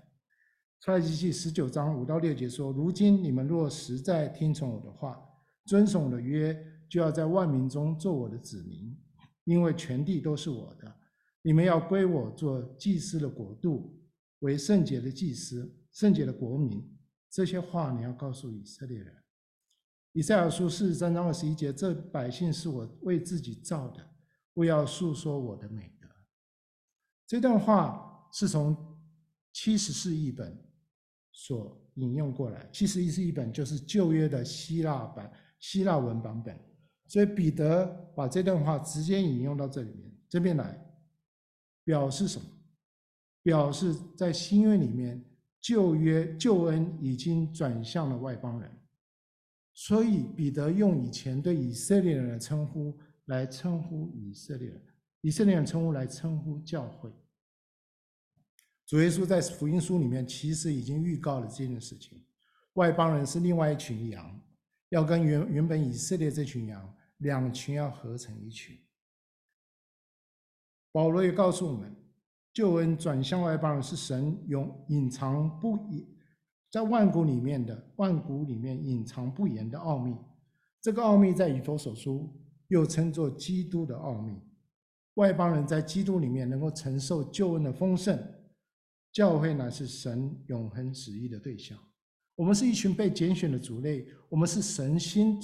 出埃及记十九章五到六节说：“如今你们若实在听从我的话，遵守我的约，就要在万民中做我的子民，因为全地都是我的。你们要归我做祭司的国度，为圣洁的祭司、圣洁的国民。这些话你要告诉以色列人。”以赛亚书四十三章二十一节：“这百姓是我为自己造的。”不要诉说我的美德。这段话是从七十四译本所引用过来。七十士译本就是旧约的希腊版、希腊文版本。所以彼得把这段话直接引用到这里面，这边来，表示什么？表示在新约里面，旧约救恩已经转向了外邦人。所以彼得用以前对以色列人的称呼。来称呼以色列，以色列人称呼来称呼教会。主耶稣在福音书里面其实已经预告了这件事情：外邦人是另外一群羊，要跟原原本以色列这群羊两群要合成一群。保罗也告诉我们，救恩转向外邦人是神永隐藏不隐在万古里面的万古里面隐藏不言的奥秘。这个奥秘在以弗所书。又称作基督的奥秘，外邦人在基督里面能够承受救恩的丰盛，教会乃是神永恒旨意的对象。我们是一群被拣选的族类，我们是神新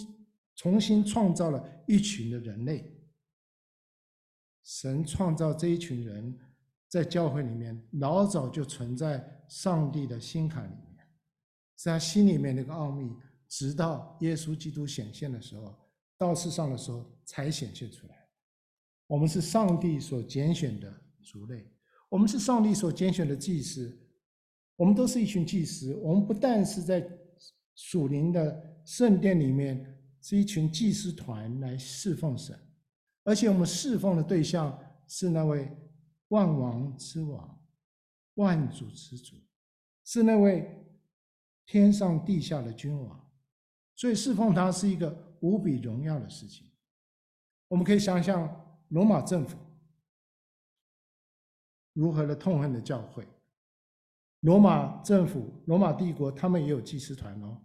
重新创造了一群的人类。神创造这一群人，在教会里面老早就存在上帝的心坎里面，在他心里面那个奥秘，直到耶稣基督显现的时候。到世上的时候才显现出来。我们是上帝所拣选的族类，我们是上帝所拣选的祭司，我们都是一群祭司。我们不但是在属灵的圣殿里面是一群祭司团来侍奉神，而且我们侍奉的对象是那位万王之王、万主之主，是那位天上地下的君王。所以侍奉他是一个。无比荣耀的事情，我们可以想象罗马政府如何的痛恨的教会。罗马政府、罗马帝国，他们也有祭司团哦。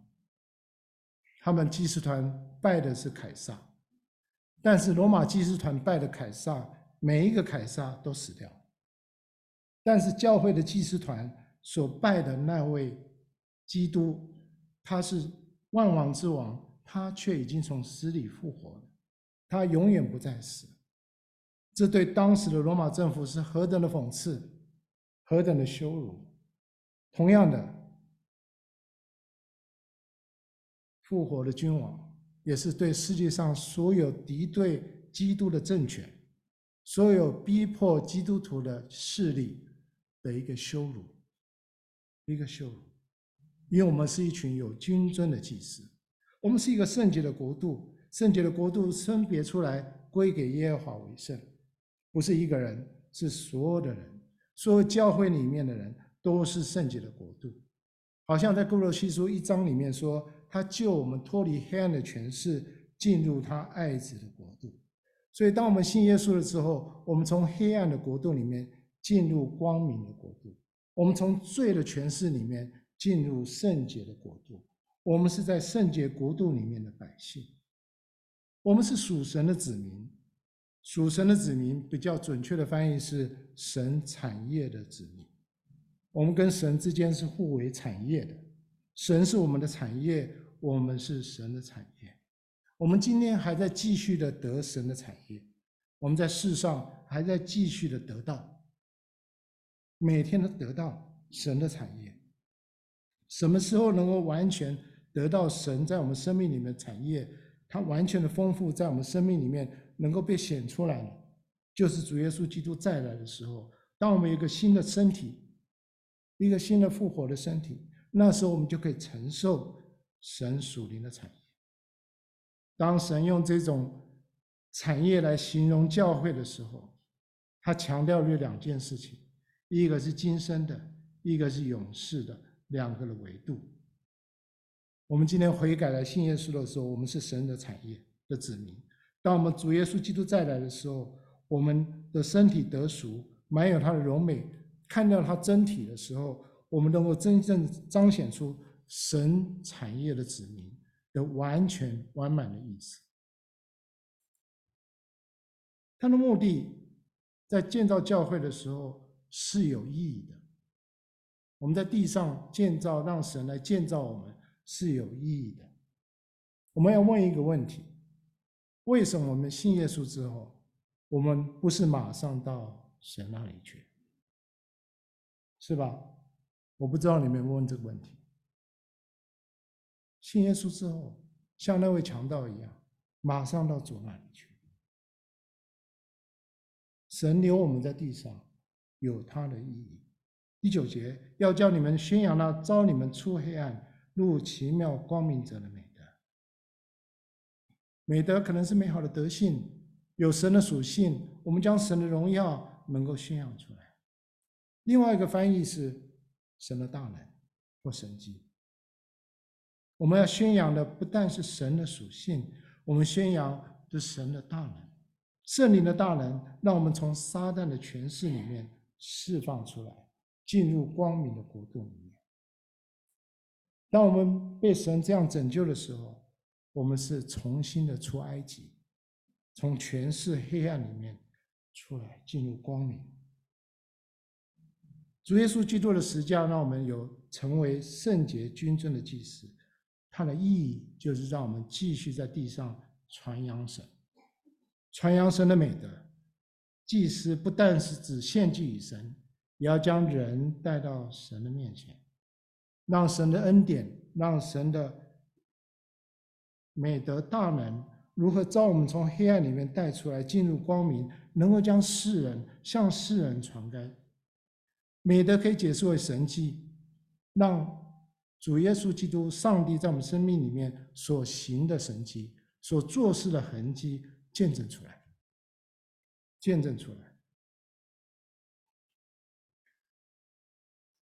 他们祭司团拜的是凯撒，但是罗马祭司团拜的凯撒，每一个凯撒都死掉。但是教会的祭司团所拜的那位基督，他是万王之王。他却已经从死里复活，他永远不再死。这对当时的罗马政府是何等的讽刺，何等的羞辱！同样的，复活的君王也是对世界上所有敌对基督的政权、所有逼迫基督徒的势力的一个羞辱，一个羞辱。因为我们是一群有君尊的祭司，我们是一个圣洁的国度，圣洁的国度分别出来归给耶和华为圣。不是一个人，是所有的人，所有教会里面的人都是圣洁的国度。好像在哥罗西书一章里面说，他救我们脱离黑暗的权势，进入他爱子的国度。所以，当我们信耶稣的时候，我们从黑暗的国度里面进入光明的国度；我们从罪的权势里面进入圣洁的国度。我们是在圣洁国度里面的百姓，我们是属神的子民。属神的子民，比较准确的翻译是神产业的子民。我们跟神之间是互为产业的，神是我们的产业，我们是神的产业。我们今天还在继续的得神的产业，我们在世上还在继续的得到，每天都得到神的产业。什么时候能够完全得到神在我们生命里面产业？它完全的丰富在我们生命里面。能够被显出来，就是主耶稣基督再来的时候。当我们有一个新的身体，一个新的复活的身体，那时候我们就可以承受神属灵的产业。当神用这种产业来形容教会的时候，他强调了两件事情：一个是今生的，一个是永世的，两个的维度。我们今天悔改来信耶稣的时候，我们是神的产业的子民。当我们主耶稣基督再来的时候，我们的身体得赎，满有他的柔美，看到他真体的时候，我们能够真正彰显出神产业的子民的完全完满的意思。他的目的在建造教会的时候是有意义的。我们在地上建造，让神来建造我们是有意义的。我们要问一个问题。为什么我们信耶稣之后，我们不是马上到神那里去？是吧？我不知道你们问这个问题。信耶稣之后，像那位强盗一样，马上到主那里去。神留我们在地上，有他的意义。第九节，要叫你们宣扬那召你们出黑暗入奇妙光明者的美德。美德可能是美好的德性，有神的属性，我们将神的荣耀能够宣扬出来。另外一个翻译是神的大能或神迹。我们要宣扬的不但是神的属性，我们宣扬的神的大能，圣灵的大能，让我们从撒旦的权势里面释放出来，进入光明的国度里面。当我们被神这样拯救的时候，我们是重新的出埃及，从权势黑暗里面出来，进入光明。主耶稣基督的十架让我们有成为圣洁君尊的祭司，它的意义就是让我们继续在地上传扬神，传扬神的美德。祭司不但是只献祭于神，也要将人带到神的面前，让神的恩典，让神的。美德大能如何召我们从黑暗里面带出来，进入光明，能够将世人向世人传开。美德可以解释为神迹，让主耶稣基督、上帝在我们生命里面所行的神迹、所做事的痕迹见证出来，见证出来。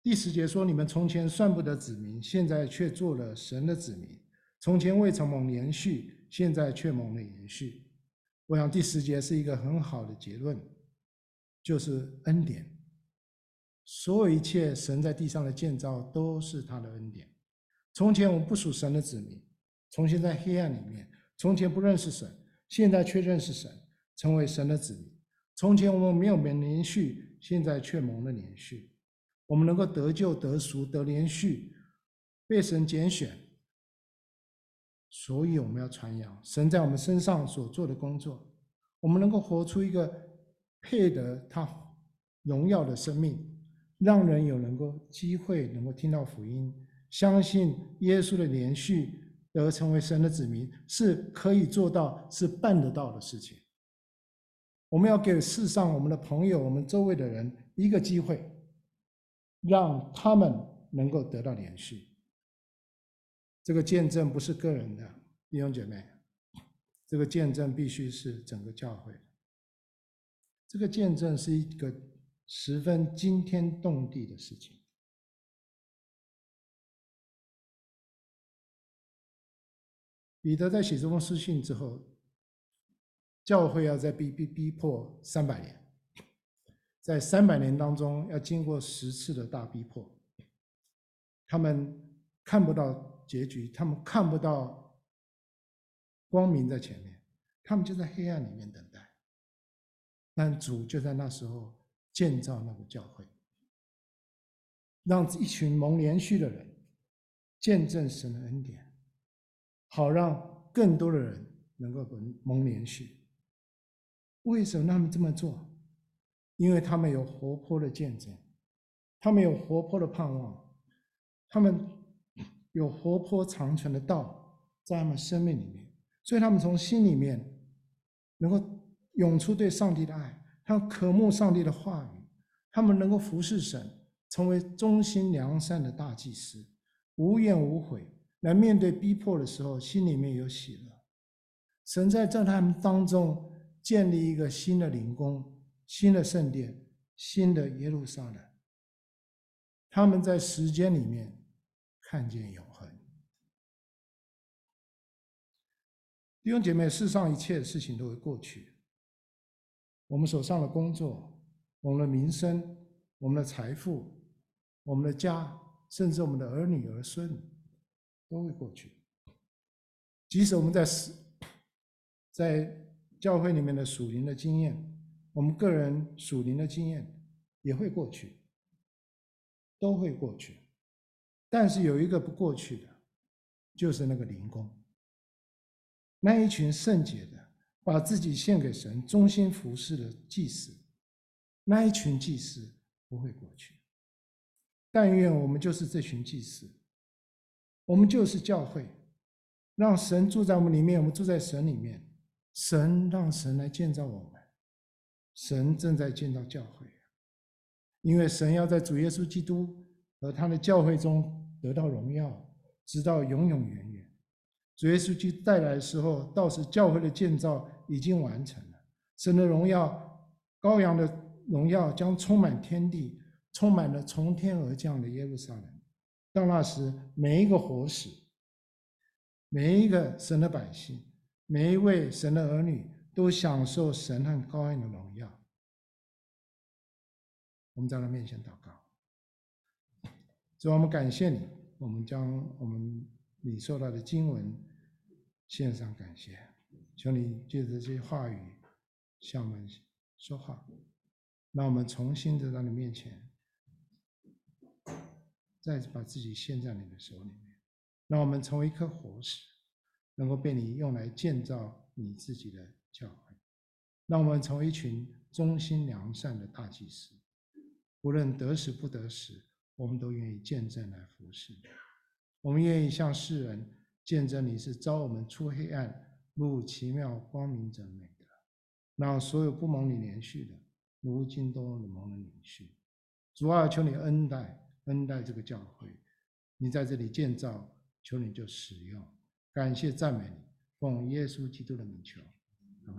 第十节说：“你们从前算不得子民，现在却做了神的子民。”从前未曾蒙连续，现在却蒙了延续。我想第十节是一个很好的结论，就是恩典。所有一切神在地上的建造都是他的恩典。从前我们不属神的子民，从前在黑暗里面，从前不认识神，现在却认识神，成为神的子民。从前我们没有蒙连续，现在却蒙了连续。我们能够得救、得赎、得连续，被神拣选。所以我们要传扬神在我们身上所做的工作，我们能够活出一个配得他荣耀的生命，让人有能够机会能够听到福音，相信耶稣的连续而成为神的子民，是可以做到，是办得到的事情。我们要给世上我们的朋友、我们周围的人一个机会，让他们能够得到连续。这个见证不是个人的，弟兄姐妹，这个见证必须是整个教会。这个见证是一个十分惊天动地的事情。彼得在写这封书信之后，教会要在逼逼逼迫三百年，在三百年当中要经过十次的大逼迫，他们看不到结局，他们看不到光明在前面，他们就在黑暗里面等待。但主就在那时候建造那个教会，让一群蒙连续的人见证神的恩典，好让更多的人能够蒙蒙连续。为什么他们这么做？因为他们有活泼的见证，他们有活泼的盼望，他们。有活泼长存的道在他们生命里面，所以他们从心里面能够涌出对上帝的爱，他们渴慕上帝的话语，他们能够服侍神，成为忠心良善的大祭司，无怨无悔，来面对逼迫的时候，心里面有喜乐。神在在他们当中建立一个新的灵宫、新的圣殿、新的耶路撒冷，他们在时间里面。看见永恒，弟兄姐妹，世上一切的事情都会过去。我们手上的工作，我们的名声，我们的财富，我们的家，甚至我们的儿女儿孙，都会过去。即使我们在在教会里面的属灵的经验，我们个人属灵的经验也会过去，都会过去。但是有一个不过去的，就是那个灵宫。那一群圣洁的，把自己献给神、忠心服侍的祭司，那一群祭司不会过去。但愿我们就是这群祭司，我们就是教会，让神住在我们里面，我们住在神里面。神让神来建造我们，神正在建造教会，因为神要在主耶稣基督和他的教会中。得到荣耀，直到永永远远。主耶稣基督带来的时候，到时教会的建造已经完成了。神的荣耀，羔羊的荣耀将充满天地，充满了从天而降的耶路撒冷。到那时，每一个活石，每一个神的百姓，每一位神的儿女，都享受神和高恩的荣耀。我们在他面前祷告。主，我们感谢你，我们将我们你受到的经文献上感谢，求你借着这些话语向我们说话，让我们重新的到你面前，再把自己献在你的手里面，让我们成为一颗活石，能够被你用来建造你自己的教会，让我们成为一群忠心良善的大祭司，无论得时不得时。我们都愿意见证来服侍，我们愿意向世人见证你是召我们出黑暗入奇妙光明者美的，让所有不蒙你怜恤的，如今都蒙了怜恤。主啊，求你恩待恩待这个教会，你在这里建造，求你就使用，感谢赞美你，奉耶稣基督的名求，阿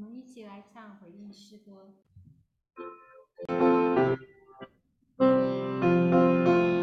我们一起来唱回忆诗歌。